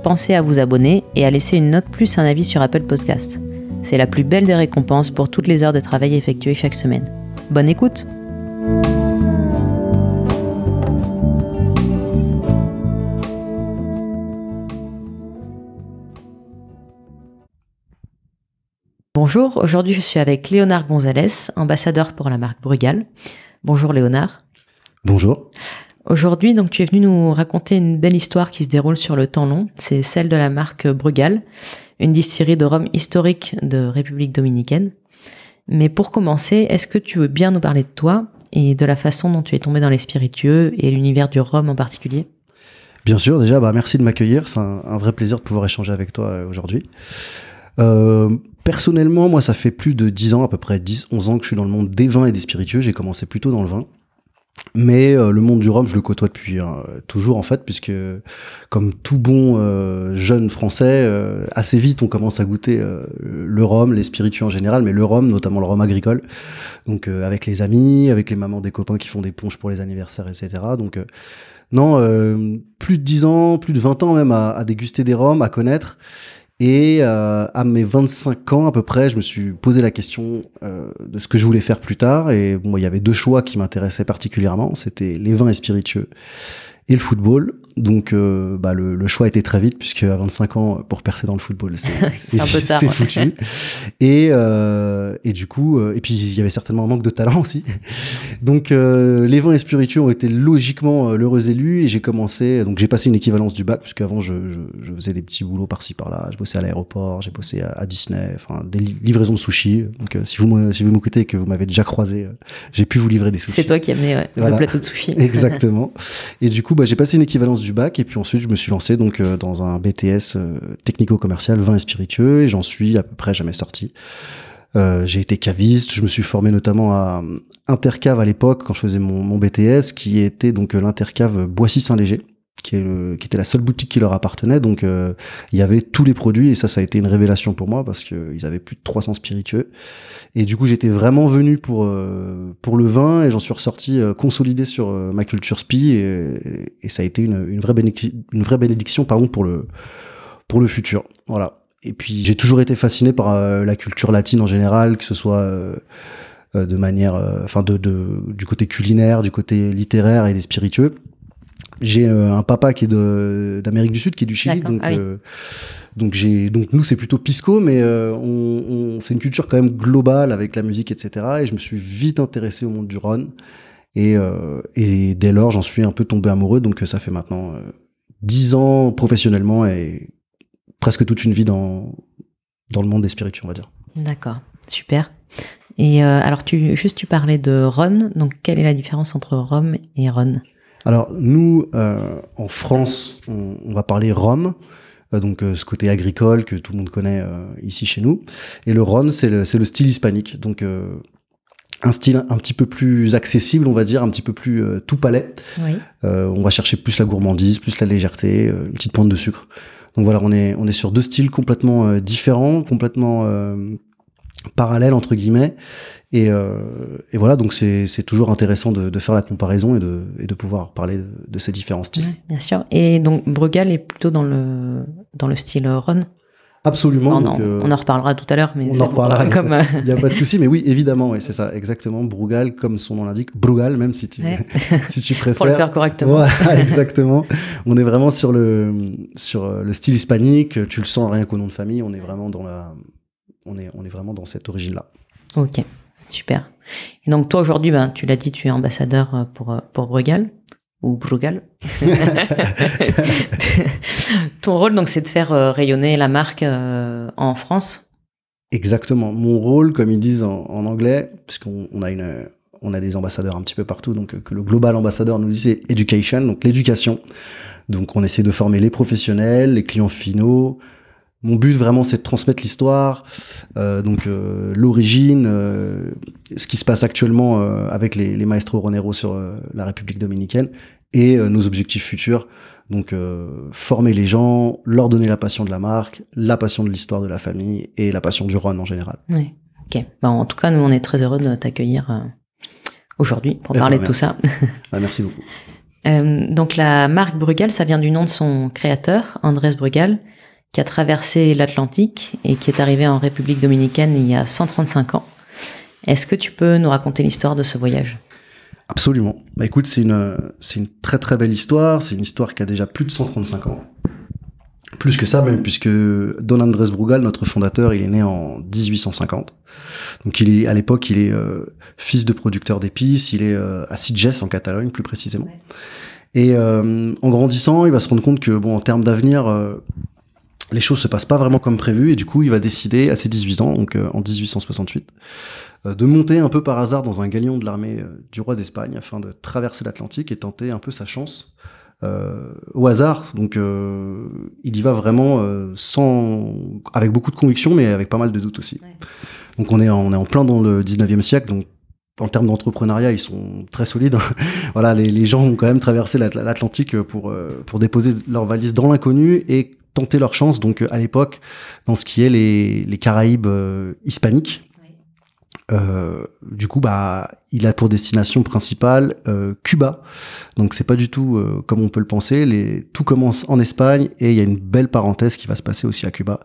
pensez à vous abonner et à laisser une note plus un avis sur Apple Podcast. C'est la plus belle des récompenses pour toutes les heures de travail effectuées chaque semaine. Bonne écoute Bonjour, aujourd'hui je suis avec Léonard Gonzalez, ambassadeur pour la marque Brugal. Bonjour Léonard. Bonjour. Aujourd'hui, donc, tu es venu nous raconter une belle histoire qui se déroule sur le temps long. C'est celle de la marque Brugal, une distillerie de rhum historique de République dominicaine. Mais pour commencer, est-ce que tu veux bien nous parler de toi et de la façon dont tu es tombé dans les spiritueux et l'univers du rhum en particulier? Bien sûr, déjà, bah, merci de m'accueillir. C'est un, vrai plaisir de pouvoir échanger avec toi euh, aujourd'hui. Euh, personnellement, moi, ça fait plus de 10 ans, à peu près 10, 11 ans que je suis dans le monde des vins et des spiritueux. J'ai commencé plutôt dans le vin. Mais euh, le monde du rhum, je le côtoie depuis euh, toujours en fait, puisque comme tout bon euh, jeune français, assez vite on commence à goûter le rhum, les spiritueux en général, mais le rhum, notamment le rhum agricole. Donc avec les amis, avec les mamans des copains qui font des ponches pour les anniversaires, etc. Donc non, plus de 10 ans, plus de 20 ans même à déguster des rhums, à connaître. Et euh, à mes 25 ans à peu près, je me suis posé la question euh, de ce que je voulais faire plus tard. Et bon, il y avait deux choix qui m'intéressaient particulièrement. C'était les vins et spiritueux et le football. Donc, euh, bah, le, le, choix était très vite, puisque à 25 ans, pour percer dans le football, c'est foutu. Et, euh, et du coup, euh, et puis il y avait certainement un manque de talent aussi. Donc, euh, les vins et spiritueux ont été logiquement l'heureux élu, et j'ai commencé. Donc, j'ai passé une équivalence du bac, puisqu'avant, je, je, je, faisais des petits boulots par-ci par-là. Je bossais à l'aéroport, j'ai bossé à, Disney, enfin, des livraisons de sushis. Donc, si vous si vous m'écoutez et que vous m'avez déjà croisé, j'ai pu vous livrer des sushis. C'est toi qui as amené le plateau de sushis. Exactement. Et du coup, bah, j'ai passé une équivalence du bac. Et puis ensuite je me suis lancé donc euh, dans un BTS euh, technico-commercial vin et spiritueux. Et j'en suis à peu près jamais sorti. Euh, j'ai été caviste, je me suis formé notamment à Intercave à l'époque quand je faisais mon, BTS qui était donc l'Intercave Boissy-Saint-Léger qui, est le, qui était la seule boutique qui leur appartenait. Donc euh, il y avait tous les produits et ça, ça a été une révélation pour moi parce qu'ils avaient plus de 300 spiritueux. Et du coup, j'étais vraiment venu pour euh, pour le vin et j'en suis ressorti euh, consolidé sur ma culture spi et, et, ça a été une, une vraie bénédiction, une vraie bénédiction pardon pour le pour le futur. Voilà. Et puis j'ai toujours été fasciné par la culture latine en général, que ce soit de manière, enfin de, de, du côté culinaire, du côté littéraire et des spiritueux. J'ai euh, un papa qui est d'Amérique du Sud, qui est du Chili, donc ah euh, donc j'ai donc nous c'est plutôt pisco, mais euh, on, on c'est une culture quand même globale avec la musique, etc. Et je me suis vite intéressé au monde du Rhône et et dès lors j'en suis un peu tombé amoureux. Donc ça fait maintenant dix ans professionnellement et presque toute une vie dans dans le monde des spirituels, on va dire. D'accord, super. Et alors tu juste tu parlais de Rhône, donc quelle est la différence entre Rhum et Rhône? Alors nous, euh, en France, on, on, va parler rhum, euh, donc euh, ce côté agricole que tout le monde connaît euh, ici chez nous. Et le rhum, c'est le, le, style hispanique, donc un style un petit peu plus accessible, on va dire, un petit peu plus tout palais. Oui. on va chercher plus la gourmandise, plus la légèreté, une petite pointe de sucre. Donc voilà, on est on est sur deux styles complètement différents, complètement parallèles entre guillemets et, euh, et, voilà, donc c'est toujours intéressant de, de, faire la comparaison et de, et de pouvoir parler de, de ces différents styles. bien sûr. Et donc Brugal est plutôt dans le, dans le style Ron? Absolument. On, donc, euh, on, en reparlera tout à l'heure, mais on en reparlera. Comme... Il n'y a pas de souci, mais oui, évidemment, ouais, c'est ça, exactement. Brugal, comme son nom l'indique, Brugal, même si tu, si tu préfères. Pour le faire correctement. exactement. on est vraiment sur le, sur le style hispanique. Tu le sens rien qu'au nom de famille. On est vraiment dans la, on est, on est vraiment dans cette origine-là. Ok. Super. Et donc toi aujourd'hui, ben, tu l'as dit, tu es ambassadeur euh, pour, euh, pour Brugal ou Brugal. Ton rôle, donc, c'est de faire euh, rayonner la marque en France. Exactement. Mon rôle, comme ils disent en, anglais, puisqu'on on a une, on a des ambassadeurs un petit peu partout, donc que le global ambassadeur nous dit c'est education, donc l'éducation. Donc on essaie de former les professionnels, les clients finaux, mon but vraiment, c'est de transmettre l'histoire, euh, donc euh, l'origine, euh, ce qui se passe actuellement euh, avec les, les maestros Ronero sur euh, la République dominicaine et euh, nos objectifs futurs. Donc former les gens, leur donner la passion de la marque, la passion de l'histoire de la famille et la passion du Rhône en général. Oui. Ok. Bon, en tout cas, nous, on est très heureux de t'accueillir aujourd'hui pour parler de tout ça. Ah, merci beaucoup. donc la marque Brugal, ça vient du nom de son créateur, Andrés Brugal qui a traversé l'Atlantique et qui est arrivé en République dominicaine il y a 135 ans. Est-ce que tu peux nous raconter l'histoire de ce voyage? Absolument. Bah écoute, c'est une, c'est une très très belle histoire. C'est une histoire qui a déjà plus de 135 ans. Plus que ça même, puisque Don Andrés Brugal, notre fondateur, il est né en 1850. Donc il est à l'époque, il est euh, fils de producteur d'épices. Il est euh, à Sitges en Catalogne, plus précisément. Et euh, en grandissant, il va se rendre compte que bon, en termes d'avenir, les choses se passent pas vraiment comme prévu et du coup il va décider à ses 18 ans, donc euh, en 1868, euh, de monter un peu par hasard dans un galion de l'armée euh, du roi d'Espagne afin de traverser l'Atlantique et tenter un peu sa chance au hasard. Donc il y va vraiment sans, avec beaucoup de conviction mais avec pas mal de doutes aussi. Ouais. Donc on est, en, on est en plein dans le 19e siècle, donc en termes d'entrepreneuriat, ils sont très solides. voilà, les, les, gens ont quand même traversé l'Atlantique pour, pour déposer leurs valises dans l'inconnu et tenter leur chance donc à l'époque dans ce qui est les, les Caraïbes euh, hispaniques. Euh, du coup, bah, il a pour destination principale euh, Cuba. Donc c'est pas du tout euh, comme on peut le penser. Les, tout commence en Espagne et il y a une belle parenthèse qui va se passer aussi à Cuba.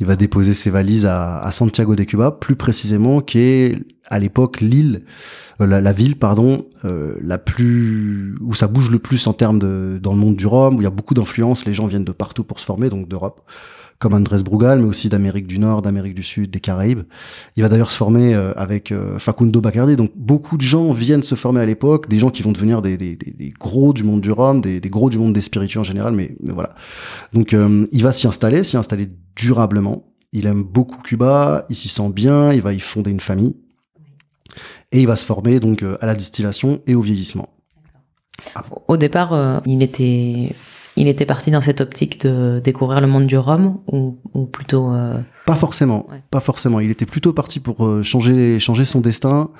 Il va déposer ses valises à, Santiago de Cuba, plus précisément, qui est à l'époque l'île euh, la, la, ville, pardon, euh, la plus où ça bouge le plus en termes de dans le monde du rhum, où il y a beaucoup d'influence. Les gens viennent de partout pour se former, donc d'Europe, comme Andrés Brugal, mais aussi d'Amérique du Nord, d'Amérique du Sud, des Caraïbes. Il va d'ailleurs se former euh, avec euh, Facundo Bacardi. Donc beaucoup de gens viennent se former à l'époque, des gens qui vont devenir des, gros du monde du rhum, des, gros du monde des spiritueux en général. Mais, voilà. Donc euh, il va s'y installer, s'y installer durablement. Il aime beaucoup Cuba, il s'y sent bien, il va y fonder une famille et il va se former donc à la distillation et au vieillissement. Au départ, il était il était parti dans cette optique de découvrir le monde du rhum ou, ou plutôt euh... Pas forcément, ouais. pas forcément. Il était plutôt parti pour euh, changer changer son destin,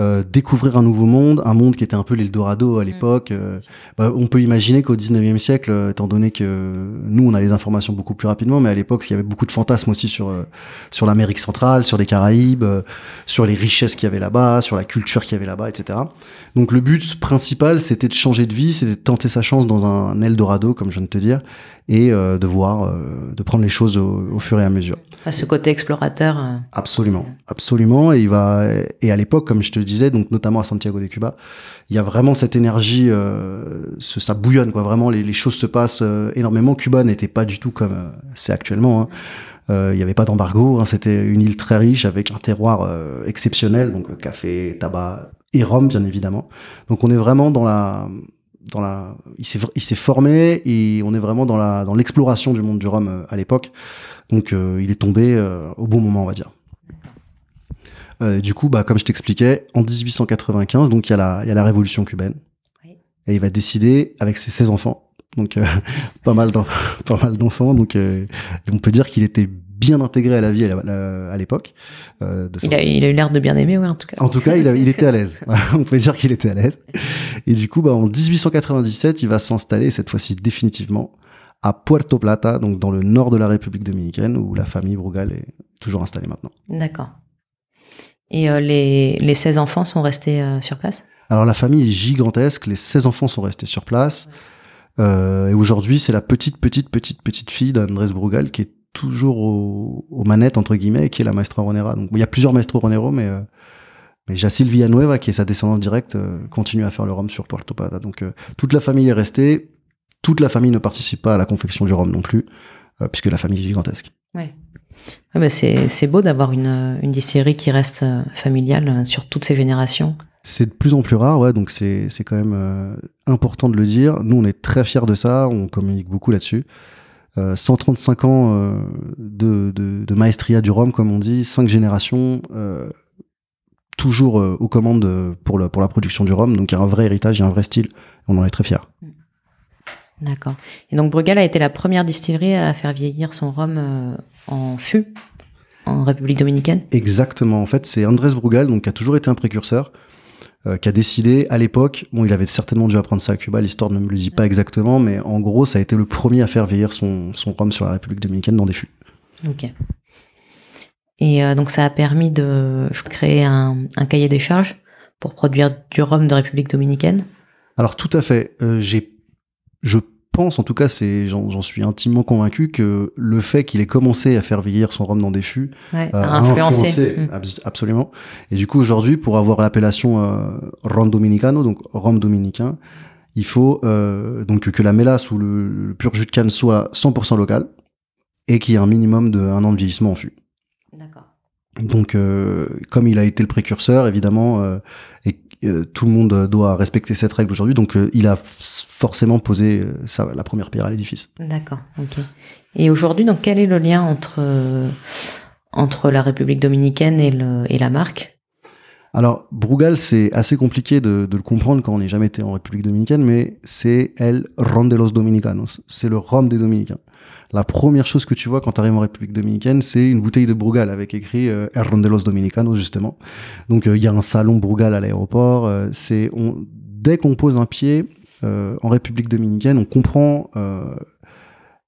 euh, découvrir un nouveau monde, un monde qui était un peu l'Eldorado à l'époque. Mmh. bah, on peut imaginer qu'au 19e siècle, euh, étant donné que nous, on a les informations beaucoup plus rapidement, mais à l'époque, il y avait beaucoup de fantasmes aussi sur, euh, sur l'Amérique centrale, sur les Caraïbes, sur les richesses qu'il y avait là-bas, sur la culture qu'il y avait là-bas, etc. Donc le but principal, c'était de changer de vie, c'était de tenter sa chance dans un Eldorado, comme je viens de te dire, et euh, de voir, euh, de prendre les choses au, au, fur et à mesure. À ce côté explorateur. Euh... Absolument, absolument. Et il va, et à l'époque, comme je te disais, donc notamment à Santiago de Cuba, il y a vraiment cette énergie, euh, ça bouillonne quoi. Vraiment, les, choses se passent euh, énormément. Cuba n'était pas du tout comme euh, c'est actuellement. Hein. Il n'y avait pas d'embargo, hein. c'était une île très riche avec un terroir exceptionnel, donc café, tabac et rhum bien évidemment. Donc on est vraiment dans la dans la, il s'est, formé et on est vraiment dans la, dans l'exploration du monde du rhum euh, à l'époque. Donc, euh, il est tombé euh, au bon moment, on va dire. Euh, du coup, bah, comme je t'expliquais, en 1895, donc il y a la, il y a la révolution cubaine. Oui. Et il va décider avec ses 16 enfants. Donc, pas mal, pas mal d'enfants. Donc, on peut dire qu'il était bien intégré à la vie à l'époque. Euh, il, a, il a eu l'air de bien aimer, ouais, en tout cas. En tout cas, il, a, il était à l'aise. On peut dire qu'il était à l'aise. Et du coup, bah, en 1897, il va s'installer, cette fois-ci définitivement, à Puerto Plata, donc dans le nord de la République dominicaine, où la famille Brugal est toujours installée maintenant. D'accord. Et euh, les, les 16 enfants sont restés euh, sur place? Alors la famille est gigantesque, les 16 enfants sont restés sur place. Euh, et aujourd'hui, c'est la petite, petite, petite, petite fille d'Andrés Brugal qui est toujours aux, aux, manettes entre guillemets qui est la maestra Ronera donc il y a plusieurs maestros Ronero mais euh, mais Jacil Villanueva qui est sa descendante directe euh, continue à faire le rhum sur Puerto Plata donc euh, toute la famille est restée toute la famille ne participe pas à la confection du rhum non plus euh, puisque la famille est gigantesque ouais. Ouais, bah c'est, c'est beau d'avoir une, une distillerie qui reste euh, familiale sur toutes ces générations. C'est de plus en plus rare, ouais, donc c'est, c'est quand même euh, important de le dire. Nous, on est très fiers de ça, on communique beaucoup là-dessus. Euh, 135 ans euh, de, de, de, maestria du rhum, comme on dit, cinq générations, euh, toujours aux commandes pour, le, pour la production du rhum. Donc il y a un vrai héritage, il y a un vrai style. On en est très fiers. D'accord. Et donc Brugal a été la première distillerie à faire vieillir son rhum euh, en fût en République dominicaine? Exactement. En fait, c'est Andrés Brugal, donc qui a toujours été un précurseur, euh, qui a décidé à l'époque, bon, il avait certainement dû apprendre ça à Cuba, l'histoire ne me le dit pas exactement, mais en gros, ça a été le premier à faire vieillir son, son rhum sur la République dominicaine dans des fûts. Ok. Et euh, donc ça a permis de créer un, un, cahier des charges pour produire du rhum de République dominicaine? Alors tout à fait. Euh, j'ai, je pense, en tout cas, c'est, j'en, suis intimement convaincu que le fait qu'il ait commencé à faire vieillir son rhum dans des fûts ouais, euh, a influencé, mmh. absolument. Et du coup, aujourd'hui, pour avoir l'appellation euh, rhum dominicano, donc rhum dominicain, il faut euh, donc que la mélasse ou le, le, pur jus de canne soit 100% local et qu'il y ait un minimum de un an de vieillissement en fût. D'accord. Donc, euh, comme il a été le précurseur, évidemment, euh, et euh, tout le monde doit respecter cette règle aujourd'hui, donc euh, il a forcément posé ça, la première pierre à l'édifice. D'accord, ok. Et aujourd'hui, donc, quel est le lien entre entre la République dominicaine et, le, et la marque? Alors, Brugal, c'est assez compliqué de, de, le comprendre quand on n'est jamais été en République dominicaine, mais c'est El Ron de los Dominicanos. C'est le rhum des Dominicains. La première chose que tu vois quand tu arrives en République dominicaine, c'est une bouteille de Brugal avec écrit euh, de los Dominicanos, justement. Donc, il euh, y a un salon Brugal à l'aéroport. Euh, c'est on, Dès qu'on pose un pied euh, en République dominicaine, on comprend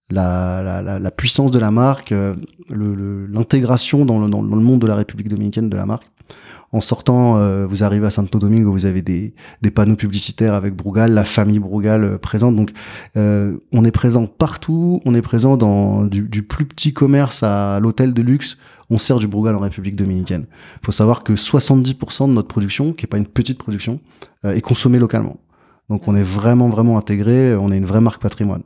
la, la, la, puissance de la marque, l'intégration dans le, dans le monde de la République dominicaine de la marque. En sortant, euh, vous arrivez à Santo Domingo, vous avez des, des panneaux publicitaires avec Brugal, la famille Brugal euh, présente. Donc, euh, on est présent partout. On est présent dans du, du plus petit commerce à l'hôtel de luxe. On sert du Brugal en République dominicaine. Il faut savoir que 70% de notre production, qui est pas une petite production, est consommée localement. Donc, on est vraiment, vraiment intégré. On est une vraie marque patrimoine.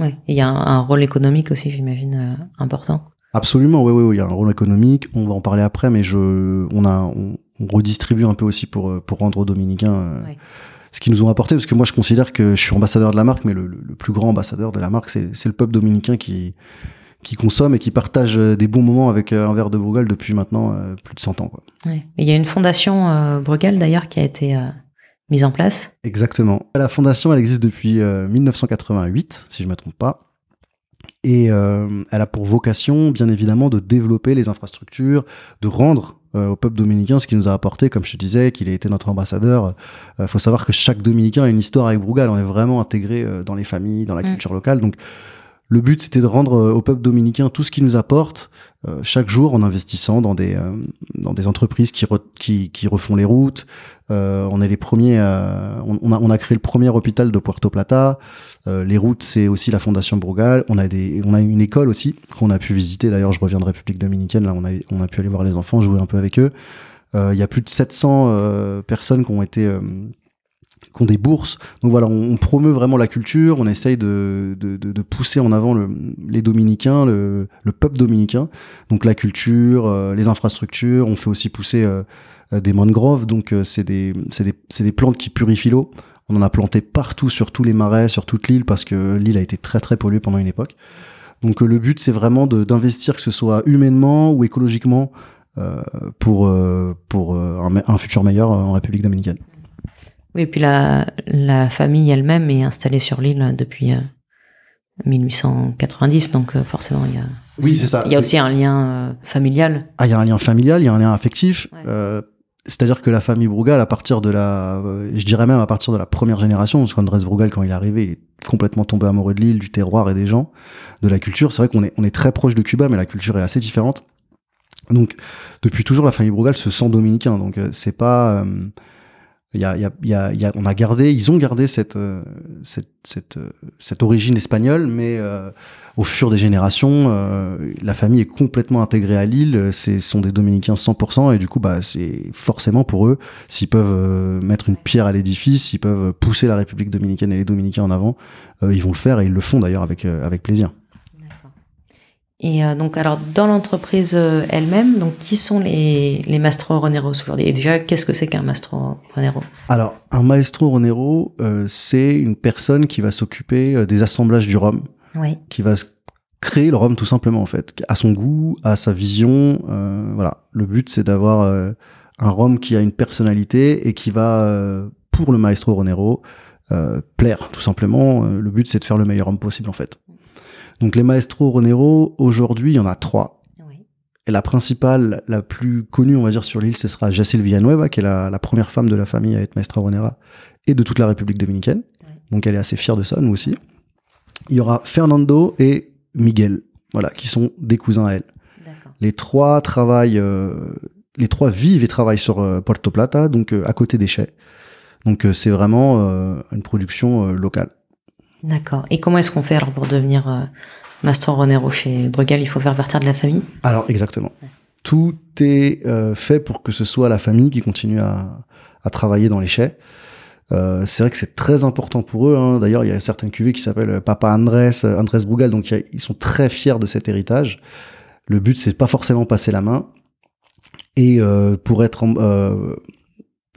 Oui, il y a un, un rôle économique aussi, j'imagine, important. Absolument, oui, oui, il y a un rôle économique. On va en parler après, mais je, on a, on, on redistribue un peu aussi pour pour rendre aux Dominicains euh, Ouais. ce qu'ils nous ont apporté, parce que moi je considère que je suis ambassadeur de la marque, mais le, plus grand ambassadeur de la marque, c'est le peuple dominicain qui qui consomme et qui partage euh, des bons moments avec euh, un verre de Brugal depuis maintenant euh, plus de 100 ans. Quoi. Ouais. Il y a une fondation euh, Brugal d'ailleurs qui a été euh, mise en place. Exactement. La fondation, elle existe depuis euh, 1988, si je me trompe pas. Et euh, elle a pour vocation, bien évidemment, de développer les infrastructures, de rendre euh, au peuple dominicain ce qu'il nous a apporté, comme je te disais, qu'il a été notre ambassadeur. Il faut savoir que chaque dominicain a une histoire avec Brugal. On est vraiment intégré euh, dans les familles, dans la Mm. culture locale. Donc, le but, c'était de rendre euh, au peuple dominicain tout ce qu'il nous apporte euh, chaque jour en investissant dans des, euh, entreprises qui, re- qui, qui refont les routes. On est les premiers. on, on a, on créé le premier hôpital de Puerto Plata. Les routes, c'est aussi la Fondation Brugal. On a une école aussi qu'on a pu visiter. D'ailleurs, je reviens de République dominicaine. Là, on a, on a pu aller voir les enfants, jouer un peu avec eux. Il y a plus de 700 euh, personnes qui ont été qui ont des bourses. Donc voilà, on, promeut vraiment la culture, on essaye de, de, de, de pousser en avant le, les dominicains, le, le peuple dominicain. Donc la culture, euh, les infrastructures, on fait aussi pousser euh, euh, des mangroves, donc c'est des, des, des plantes qui purifient l'eau. On en a planté partout, sur tous les marais, sur toute l'île, parce que l'île a été très très polluée pendant une époque. Donc le but, c'est vraiment d'investir, que ce soit humainement ou écologiquement, euh, pour, pour un, un futur meilleur en République dominicaine. Oui, et puis la, la famille elle-même est installée sur l'île depuis euh, 1890, donc euh, forcément il y a. Oui, aussi- c'est ça. Il y a aussi un lien euh, familial. Ah, il y a un lien familial, il y a un lien affectif. Ouais. Euh, C'est-à-dire que la famille Brugal, à partir de la, euh, je dirais même à partir de la première génération, parce qu'Andrés Brugal, quand il est arrivé, il est complètement tombé amoureux de l'île, du terroir et des gens, de la culture. C'est vrai qu'on est, on est très proche de Cuba, mais la culture est assez différente. Donc, depuis toujours, la famille Brugal se sent dominicain. Donc, euh, c'est pas, euh, y a, y a, y a, on a gardé, ils ont gardé cette, euh, cette, cette, euh, cette origine espagnole, mais euh, au fur des générations, euh, la famille est complètement intégrée à l'île. Ce sont des Dominicains 100%, et du coup, bah, c'est forcément pour eux, s'ils peuvent euh, mettre une pierre à l'édifice, s'ils peuvent pousser la République dominicaine et les Dominicains en avant, euh, ils vont le faire, et ils le font d'ailleurs avec, euh, avec plaisir. Et euh, donc, alors, dans l'entreprise euh, elle-même, donc, qui sont les, les Mastro Roneros aujourd'hui Et déjà, qu'est-ce que c'est qu'un Mastro Ronero? Alors, un maestro ronero, euh, c'est une personne qui va s'occuper euh, des assemblages du rhum, Oui. qui va créer le rhum tout simplement en fait, à son goût, à sa vision. euh, voilà, le but c'est d'avoir euh, un rhum qui a une personnalité et qui va, euh, pour le maestro ronero, plaire, tout simplement. le but, c'est de faire le meilleur homme possible, en fait. Donc les maestros Ronero, aujourd'hui, il y en a trois. Et la principale, la plus connue, on va dire, sur l'île, ce sera Jacil Villanueva, qui est la, première femme de la famille à être maestra Ronera et de toute la République dominicaine. Donc elle est assez fière de ça, nous aussi. Il y aura Fernando et Miguel, voilà, qui sont des cousins à elle. Les trois travaillent, euh, les trois vivent et travaillent sur euh, Puerto Plata, donc euh, à côté des chais. Donc c'est vraiment une production locale. D'accord. Et comment est-ce qu'on fait alors pour devenir Master Ronero chez Bruegel? Il faut faire partie de la famille? Alors exactement. Tout est fait pour que ce soit la famille qui continue à, à travailler dans les chais. Euh, c'est vrai que c'est très important pour eux. Hein. D'ailleurs, il y a certaines cuvées qui s'appellent Papa Andrés, Andrés Brugal, donc ils sont très fiers de cet héritage. Le but, c'est pas forcément passer la main. Et euh, pour être euh,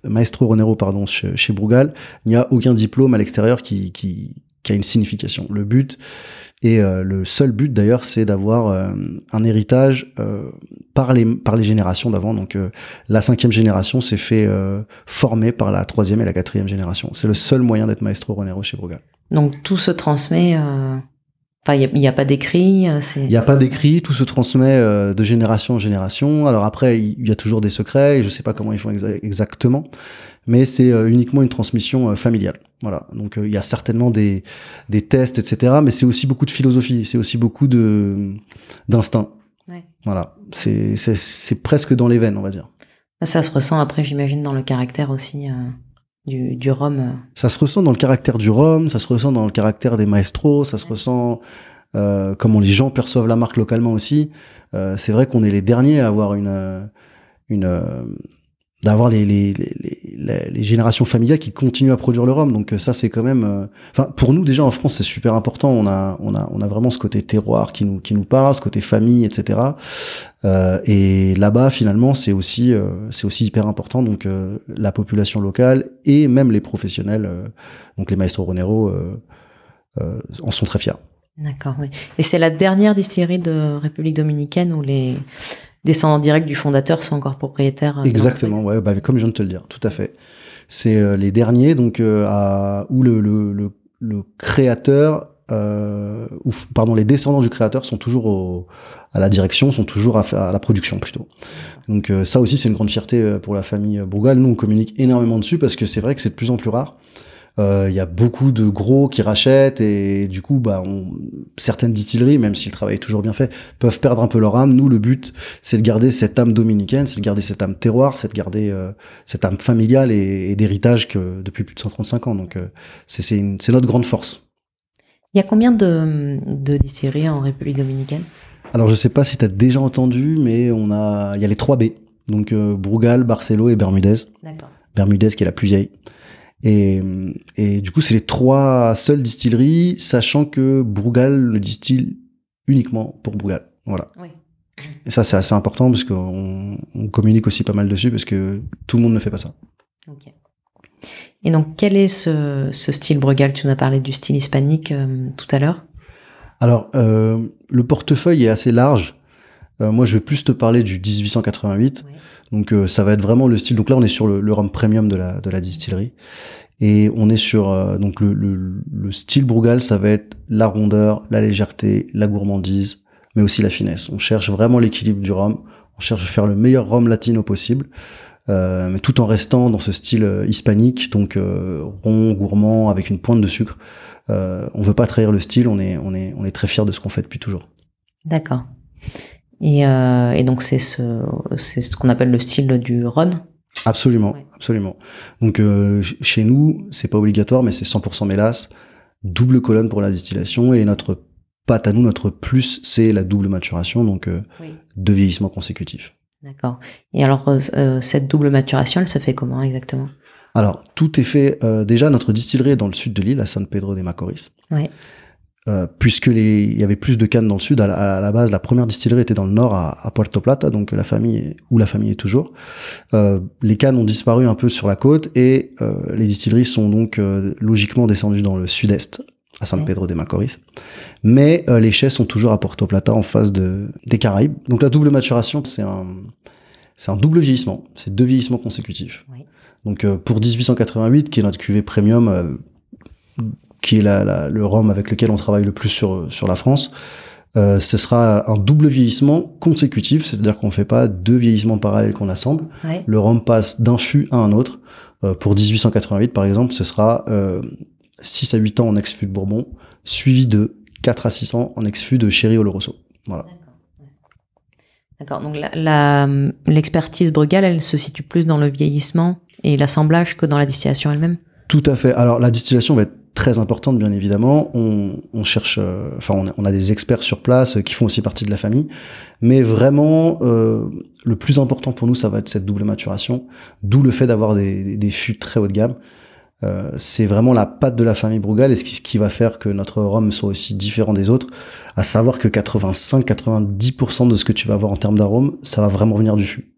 maestro Ronero pardon chez, chez Brugal, il n'y a aucun diplôme à l'extérieur qui, qui, qui a une signification. Le but et euh, le seul but d'ailleurs, c'est d'avoir euh, un héritage euh, par les par les générations d'avant. Donc la cinquième génération s'est fait former par la troisième et la quatrième génération. C'est le seul moyen d'être maestro Ronero chez Brugal. Donc tout se transmet il n'y a, pas d'écrit. Euh, il n'y a pas d'écrit, tout se transmet euh, de génération en génération. Alors après, il y a toujours des secrets, et je ne sais pas comment ils font exactement, mais c'est euh, uniquement une transmission familiale. Voilà. Donc il y a certainement des, des tests, etc. Mais c'est aussi beaucoup de philosophie, c'est aussi beaucoup d'instinct. Voilà. C'est c'est presque dans les veines, on va dire. Ça se ressent après, j'imagine, dans le caractère aussi du, du rhum Ça se ressent dans le caractère du rhum, ça se ressent dans le caractère des maestros, ça se ressent euh, comment les gens perçoivent la marque localement aussi. Euh, c'est vrai qu'on est les derniers à avoir une, une, d'avoir les, les, les, les, générations familiales qui continuent à produire le rhum. Donc ça, c'est quand même. Euh, enfin, pour nous déjà en France, c'est super important. On a, on a, on a vraiment ce côté terroir qui nous, qui nous parle, ce côté famille, etc. Euh, et là-bas, finalement, c'est aussi, euh, c'est aussi hyper important. Donc euh, la population locale et même les professionnels, donc les maestros Ronero, en sont très fiers. D'accord. Oui. Et c'est la dernière distillerie de République dominicaine où les descendants directs du fondateur sont encore propriétaires. Euh, Exactement, ouais, bah, comme je viens de te le dire, tout à fait. C'est euh, les derniers, donc euh, à, où le, le, le, le créateur, euh, ou pardon, les descendants du créateur sont toujours au, à la direction, sont toujours à, à la production plutôt. Donc ça aussi, c'est une grande fierté pour la famille Bourgal. Nous, on communique énormément dessus parce que c'est vrai que c'est de plus en plus rare. Il euh, y a beaucoup de gros qui rachètent et du coup, bah, on, certaines distilleries, même si le travail est toujours bien fait, peuvent perdre un peu leur âme. Nous, le but, c'est de garder cette âme dominicaine, c'est de garder cette âme terroir, c'est de garder euh, cette âme familiale et, d'héritage que depuis plus de 135 ans. Donc, euh, c'est notre grande force. Il y a combien de, de distilleries en République dominicaine? Alors, je sais pas si tu as déjà entendu, mais on a, il y a les 3 B. Donc, Brugal, Barcelo et Bermudez. Bermudez qui est la plus vieille. Et, et du coup, c'est les trois seules distilleries, sachant que Brugal le distille uniquement pour Brugal. Voilà. Oui. Et ça, c'est assez important parce qu'on on communique aussi pas mal dessus parce que tout le monde ne fait pas ça. Ok. Et donc, quel est ce, ce style Brugal? Tu nous as parlé du style hispanique euh, tout à l'heure. Alors, euh, le portefeuille est assez large. Euh, moi, je vais plus te parler du 1888. Donc, euh, ça va être vraiment le style. Donc là, on est sur le, le rhum premium de la, de la distillerie. Et on est sur euh, donc le, le, le, style Brugal, ça va être la rondeur, la légèreté, la gourmandise, mais aussi la finesse. On cherche vraiment l'équilibre du rhum. On cherche à faire le meilleur rhum latino possible, euh, mais tout en restant dans ce style hispanique, donc rond, gourmand, avec une pointe de sucre. Euh, on veut pas trahir le style. On est on est on est très fier de ce qu'on fait depuis toujours. D'accord. Et, euh, et donc c'est ce, c'est ce qu'on appelle le style du Ron. Absolument, absolument. Donc euh, chez nous, c'est pas obligatoire, mais c'est 100% mélasse, double colonne pour la distillation et notre pâte à nous, notre plus, c'est la double maturation, donc euh, deux vieillissements consécutifs. D'accord. Et alors cette double maturation, elle se fait comment exactement? Alors tout est fait déjà notre distillerie est dans le sud de l'île, à San Pedro de Macorís. Ouais. Euh, puisque les, il y avait plus de cannes dans le sud. À la, base, la première distillerie était dans le nord, à, Puerto Plata, donc la famille où la famille est toujours. Euh, les cannes ont disparu un peu sur la côte et euh, les distilleries sont donc logiquement descendues dans le sud-est, à San Pedro de Macorís. Mais les chais sont toujours à Puerto Plata, en face de, des Caraïbes. Donc la double maturation, c'est un, c'est un double vieillissement. C'est deux vieillissements consécutifs. Donc pour 1888, qui est notre cuvée premium qui est la, le rhum avec lequel on travaille le plus sur, sur la France, euh, ce sera un double vieillissement consécutif, c'est-à-dire qu'on ne fait pas deux vieillissements parallèles qu'on assemble. Le rhum passe d'un fût à un autre. Euh, pour 1888, par exemple, ce sera euh, 6 à 8 ans en ex-fût de Bourbon, suivi de 4 à 6 ans en ex-fût de Chéri Oloroso. Voilà. D'accord. Donc l'expertise la, brugale, elle se situe plus dans le vieillissement et l'assemblage que dans la distillation elle-même? Tout à fait. Alors la distillation va être très importante, bien évidemment. On, on cherche, euh, enfin, on, on, a des experts sur place qui font aussi partie de la famille. Mais vraiment, euh, le plus important pour nous, ça va être cette double maturation. D'où le fait d'avoir des, des, fûts très haut de gamme. Euh, c'est vraiment la patte de la famille Brugal et ce qui, ce qui va faire que notre rhum soit aussi différent des autres. À savoir que 85-90% de ce que tu vas avoir en termes d'arôme, ça va vraiment venir du fût.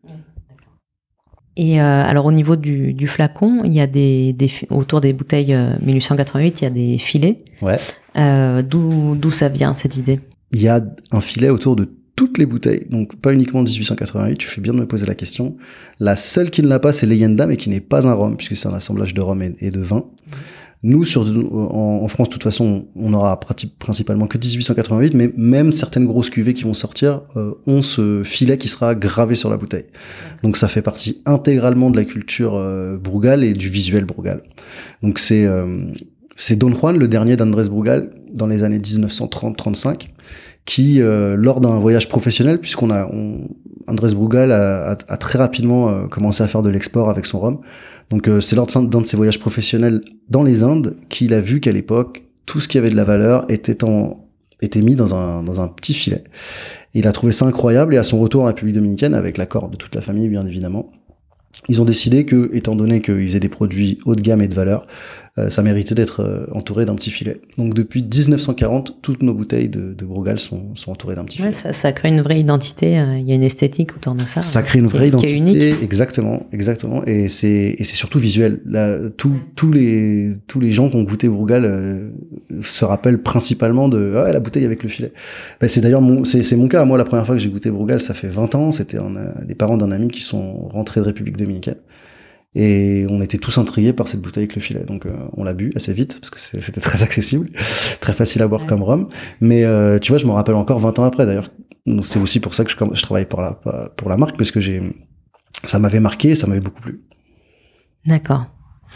Et euh, alors au niveau du, du, flacon, il y a des, des autour des bouteilles 1888, euh, il y a des filets. Ouais. Euh, D'où ça vient cette idée? Il y a un filet autour de toutes les bouteilles, donc pas uniquement 1888. Tu fais bien de me poser la question. La seule qui ne l'a pas, c'est Leyenda, mais qui n'est pas un rhum puisque c'est un assemblage de rhum et, de vin. Nous, sur, en, France, de toute façon, on aura principalement que 1888, mais même certaines grosses cuvées qui vont sortir euh, ont ce filet qui sera gravé sur la bouteille. Donc ça fait partie intégralement de la culture euh, Brugal et du visuel Brugal. Donc c'est euh, c'est Don Juan, le dernier d'Andrés Brugal, dans les années 1930-35, qui, euh, lors d'un voyage professionnel, puisqu'on a, on, Andrés Brugal a, a, très rapidement commencé à faire de l'export avec son rhum, donc euh, c'est lors d'un de ses voyages professionnels dans les Indes qu'il a vu qu'à l'époque, tout ce qui avait de la valeur était, en, était mis dans un, dans un petit filet. il a trouvé ça incroyable et à son retour en République dominicaine, avec l'accord de toute la famille bien évidemment, ils ont décidé que, étant donné qu'ils faisaient des produits haut de gamme et de valeur, ça méritait d'être euh, entouré d'un petit filet. Donc depuis 1940, toutes nos bouteilles de, de Brugal sont, sont entourées d'un petit ouais, filet. Ça, ça, crée une vraie identité, euh, il y a une esthétique autour de ça. Ça crée une vraie identité, exactement, exactement, et c'est et c'est surtout visuel. Là, tous tous les tous les gens qui ont goûté Brugal euh, se rappellent principalement de ah, la bouteille avec le filet. Ben, c'est d'ailleurs mon c'est c'est mon cas. Moi, la première fois que j'ai goûté Brugal, ça fait 20 ans. C'était des parents d'un ami qui sont rentrés de République dominicaine. Et on était tous intrigués par cette bouteille avec le filet. Donc euh, on l'a bu assez vite parce que c'était très accessible, très facile à boire comme rhum. Mais euh, tu vois, je me rappelle encore 20 ans après d'ailleurs. C'est aussi pour ça que je, je travaille pour la, pour la marque parce que j'ai, ça m'avait marqué, ça m'avait beaucoup plu. D'accord,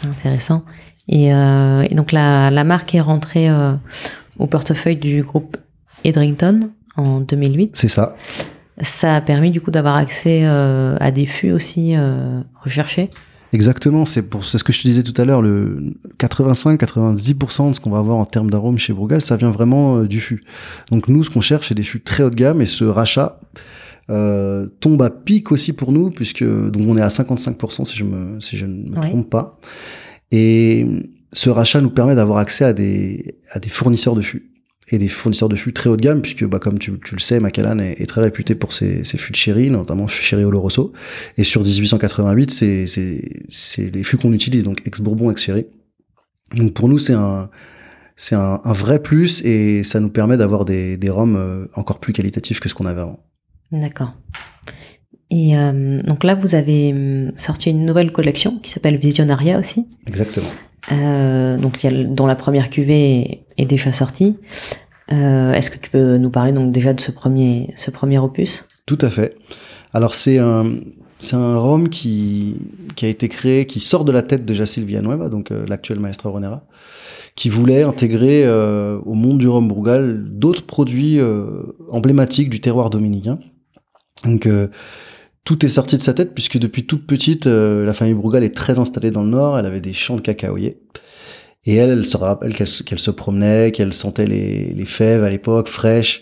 intéressant. Et, euh, et, donc la, la marque est rentrée euh, au portefeuille du groupe Edrington en 2008. C'est ça. Ça a permis du coup d'avoir accès euh, à des fûts aussi recherchés. Exactement, c'est pour c'est ce que je te disais tout à l'heure, le 85-90% de ce qu'on va avoir en termes d'arôme chez Brugal, ça vient vraiment euh, du fût. Donc nous, ce qu'on cherche, c'est des fûts très haut de gamme et ce rachat euh, tombe à pic aussi pour nous puisque donc on est à 55% si je me si je ne me trompe pas. Et ce rachat nous permet d'avoir accès à des à des fournisseurs de fûts et des fournisseurs de fûts très haut de gamme, puisque bah, comme tu, tu le sais, Macallan est, est, très réputé pour ses, ses fûts de chéri, notamment chéri Oloroso. Et sur 1888, c'est, c'est, les fûts qu'on utilise, donc ex-bourbon, ex-chéri. Donc pour nous, c'est un, c'est un, un, vrai plus et ça nous permet d'avoir des, des rhums euh, encore plus qualitatifs que ce qu'on avait avant. D'accord. Et euh, donc là, vous avez hum, sorti une nouvelle collection qui s'appelle Visionaria aussi. Exactement. Euh, donc y a, dont la première cuvée est, déjà sortie. Euh, Est-ce que tu peux nous parler donc déjà de ce premier, ce premier opus? Tout à fait. Alors c'est un, c'est un rhum qui, a été créé, qui sort de la tête de Jacil Villanueva, donc euh, l'actuel maestro Ronera, qui voulait intégrer euh, au monde du rhum Brugal d'autres produits euh, emblématiques du terroir dominicain. Donc tout est sorti de sa tête puisque depuis toute petite, la famille Brugal est très installée dans le nord. Elle avait des champs de cacaoyers. Et elle, elle se rappelle qu'elle se promenait, qu'elle sentait les, fèves à l'époque fraîches,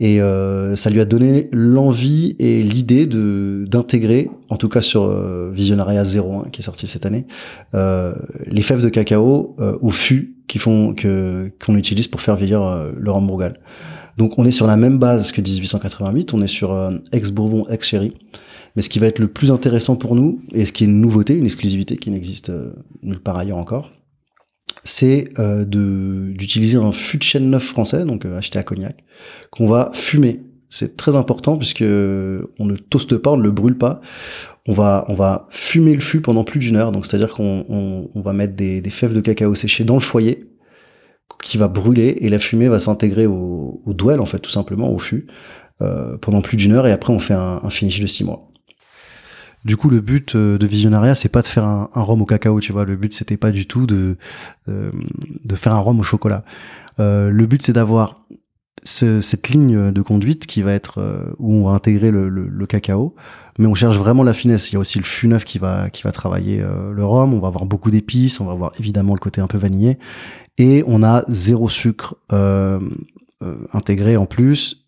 et euh, ça lui a donné l'envie et l'idée de d'intégrer, en tout cas sur euh, Visionaria 01 qui est sorti cette année, euh, les fèves de cacao euh, au fût qui font que qu'on utilise pour faire vieillir euh, le rhum Brugal. Donc on est sur la même base que 1888, on est sur ex Bourbon, ex Chéri. Mais ce qui va être le plus intéressant pour nous, et ce qui est une nouveauté, une exclusivité qui n'existe nulle part ailleurs encore, c'est euh, d'utiliser un fût de chêne neuf français, donc euh, acheté à Cognac, qu'on va fumer. C'est très important puisque on ne toaste pas, on ne le brûle pas. On va, on va fumer le fût pendant plus d'une heure. Donc c'est-à-dire qu'on on, on va mettre des, des, fèves de cacao séchées dans le foyer qui va brûler et la fumée va s'intégrer au, au duel en fait tout simplement au fût euh, pendant plus d'une heure et après on fait un, un, finish de six mois. Du coup, le but euh, de Visionaria, c'est pas de faire un, rhum au cacao, tu vois. Le but, c'était pas du tout de, de, de faire un rhum au chocolat. Euh, le but, c'est d'avoir ce, cette ligne de conduite qui va être euh, où on va intégrer le, le, le, cacao, mais on cherche vraiment la finesse. Il y a aussi le fût neuf qui va qui va travailler euh, le rhum. On va avoir beaucoup d'épices, on va avoir évidemment le côté un peu vanillé, et on a zéro sucre euh, euh intégré en plus,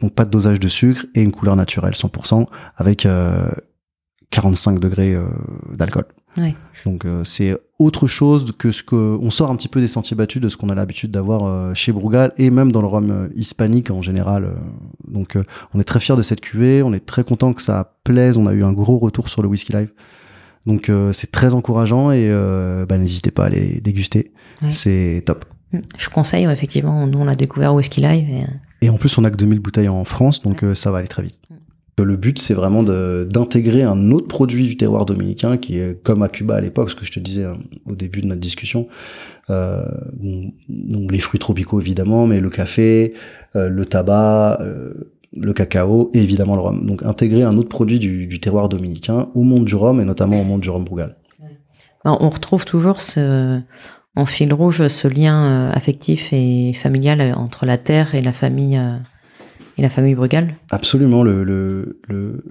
donc pas de dosage de sucre et une couleur naturelle 100% avec 45 degrés d'alcool. Ouais. Donc euh, c'est autre chose que ce que on sort un petit peu des sentiers battus de ce qu'on a l'habitude d'avoir euh, chez Brugal et même dans le rhum euh, hispanique en général. donc on est très fier de cette cuvée, on est très content que ça plaise. On a eu un gros retour sur le whisky live. Donc c'est très encourageant et bah, n'hésitez pas à les déguster. Ouais. C'est top. Je conseille effectivement. Nous on l'a découvert au whisky live. Et... et, en plus on a que 2000 bouteilles en France, donc ça va aller très vite. Le but, c'est vraiment d'intégrer un autre produit du terroir dominicain qui est comme à Cuba à l'époque, ce que je te disais hein, au début de notre discussion. Euh, donc les fruits tropicaux évidemment, mais le café, euh, le tabac, euh, le cacao et évidemment le rhum. Donc intégrer un autre produit du, terroir dominicain au monde du rhum et notamment au monde du rhum Brugal. On retrouve toujours ce, en fil rouge ce lien euh, affectif et familial entre la terre et la famille et la famille Brugal Absolument. Le, le, le,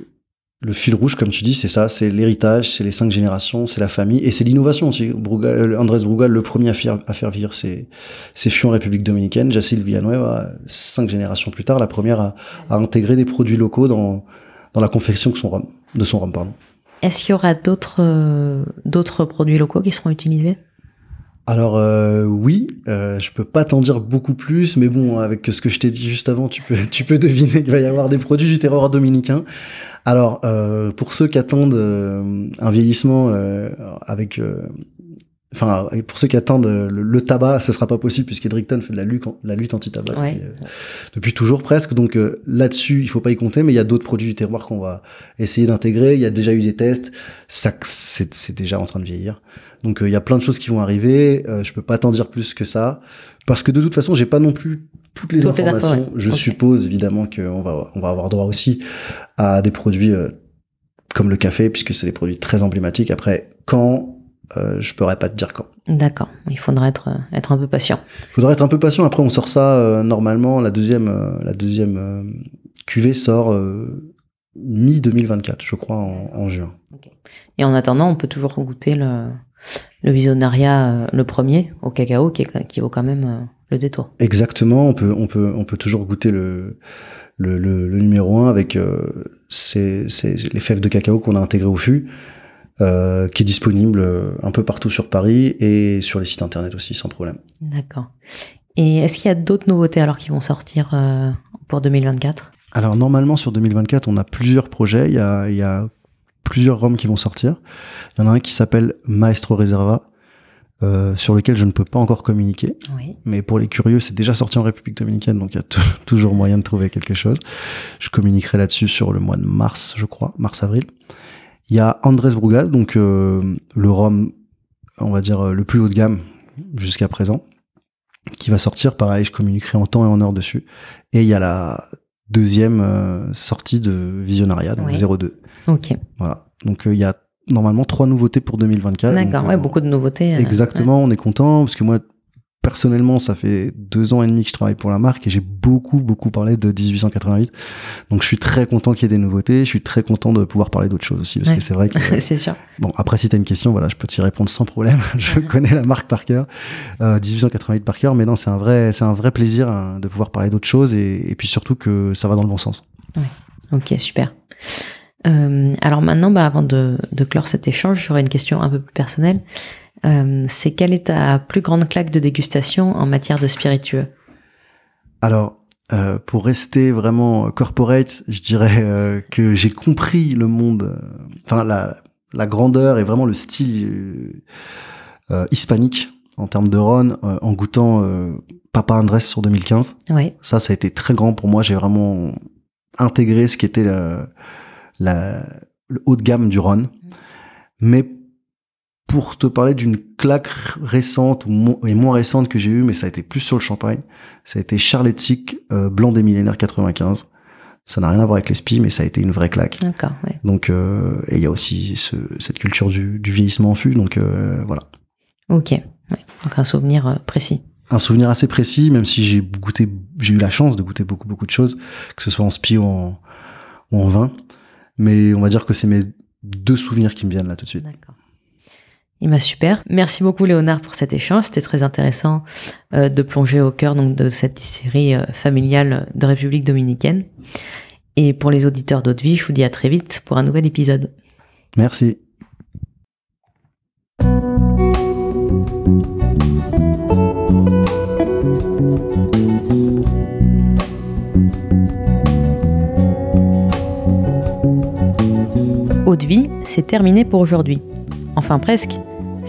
le, fil rouge, comme tu dis, c'est ça, c'est l'héritage, c'est les cinq générations, c'est la famille, et c'est l'innovation aussi. Brugal, Andrés Brugal, le premier à faire, à faire vivre ses, ses fûts en République dominicaine. Jacil Villanueva, cinq générations plus tard, la première à, à intégrer des produits locaux dans, dans la confection de son rhum. De son rhum pardon. Est-ce qu'il y aura d'autres euh, d'autres produits locaux qui seront utilisés? Alors euh, oui, euh, je peux pas t'en dire beaucoup plus, mais bon, avec ce que je t'ai dit juste avant, tu peux, tu peux deviner qu'il va y avoir des produits du terroir dominicain. Alors euh, pour ceux qui attendent euh, un vieillissement euh, avec, enfin pour ceux qui attendent le, le, tabac, ce sera pas possible puisqu'Edricton fait de la lutte, la lutte anti-tabac ouais. depuis, depuis, toujours presque. Donc là-dessus, il faut pas y compter, mais il y a d'autres produits du terroir qu'on va essayer d'intégrer. Il y a déjà eu des tests, ça c'est déjà en train de vieillir. Donc il euh, y a plein de choses qui vont arriver. Euh, je peux pas t'en dire plus que ça parce que de toute façon, j'ai pas non plus toutes les toutes informations. Les je okay. suppose évidemment qu'on va on va avoir droit aussi à des produits euh, comme le café puisque c'est des produits très emblématiques. Après, quand euh, je pourrais pas te dire quand. D'accord. Il faudra être être un peu patient. Il faudra être un peu patient. Après, on sort ça euh, normalement. La deuxième la deuxième cuvée sort mi 2024, je crois, en, en juin. Okay. Et en attendant, on peut toujours goûter le le visionnaria, le premier, au cacao, qui, est, qui vaut quand même euh, le détour. Exactement, on peut, on peut, on peut toujours goûter le, le, le, le numéro 1 avec euh, ces, les fèves de cacao qu'on a intégrées au fût, euh, qui est disponible un peu partout sur Paris et sur les sites internet aussi, sans problème. D'accord. Et est-ce qu'il y a d'autres nouveautés alors qui vont sortir euh, pour 2024 Alors normalement sur 2024, on a plusieurs projets. Il y a, il y a plusieurs rhums qui vont sortir. Il y en a un qui s'appelle Maestro Reserva, euh, sur lequel je ne peux pas encore communiquer. Oui. Mais pour les curieux, c'est déjà sorti en République dominicaine, donc il y a toujours moyen de trouver quelque chose. Je communiquerai là-dessus sur le mois de mars, je crois, mars-avril. Il y a Andrés Brugal, donc euh, le rhum, on va dire, le plus haut de gamme jusqu'à présent, qui va sortir. Pareil, je communiquerai en temps et en heure dessus. Et il y a la deuxième euh, sortie de Visionaria, donc Oui. 02. Ok. Voilà. Donc il y a normalement trois nouveautés pour 2024. D'accord. Ouais, euh, beaucoup de nouveautés. euh, Exactement, on est content parce que moi personnellement, ça fait deux ans et demi que je travaille pour la marque et j'ai beaucoup beaucoup parlé de 1888. Donc je suis très content qu'il y ait des nouveautés. Je suis très content de pouvoir parler d'autres choses aussi parce Ouais. que c'est vrai que c'est sûr. bon après si t'as une question, voilà, je peux t'y répondre sans problème. je connais la marque par cœur, euh, 1888 par cœur, mais non, c'est un vrai c'est un vrai plaisir hein, de pouvoir parler d'autres choses et, et puis surtout que ça va dans le bon sens. Ok, super. Euh, alors maintenant, bah, avant de, de clore cet échange, j'aurais une question un peu plus personnelle. Euh, c'est quelle est ta plus grande claque de dégustation en matière de spiritueux Alors, euh, pour rester vraiment corporate, je dirais euh, que j'ai compris le monde, enfin la, la grandeur et vraiment le style hispanique en termes de Ron euh, en goûtant Papa Andrés sur 2015. Oui. Ça, ça a été très grand pour moi. J'ai vraiment intégré ce qui était la, la, le haut de gamme du Ron. Mais pour te parler d'une claque récente ou et moins récente que j'ai eue, mais ça a été plus sur le champagne. Ça a été Charlotte Sick, euh, blanc des millénaires 95. Ça n'a rien à voir avec les spi, mais ça a été une vraie claque. D'accord. Ouais. Donc, euh, et il y a aussi ce, cette culture du, du, vieillissement en fût. Donc euh, voilà. Ok. Ouais. Donc un souvenir euh, précis. Un souvenir assez précis, même si j'ai goûté, j'ai eu la chance de goûter beaucoup beaucoup de choses, que ce soit en spi ou en, ou en vin. Mais on va dire que c'est mes deux souvenirs qui me viennent là tout de suite. D'accord. Il m'a super. Merci beaucoup Léonard pour cet échange. C'était très intéressant euh, de plonger au cœur donc de cette série euh, familiale de République dominicaine. Et pour les auditeurs d'Haute Vie, je vous dis à très vite pour un nouvel épisode. Merci. Haute Vie, c'est terminé pour aujourd'hui. Enfin presque.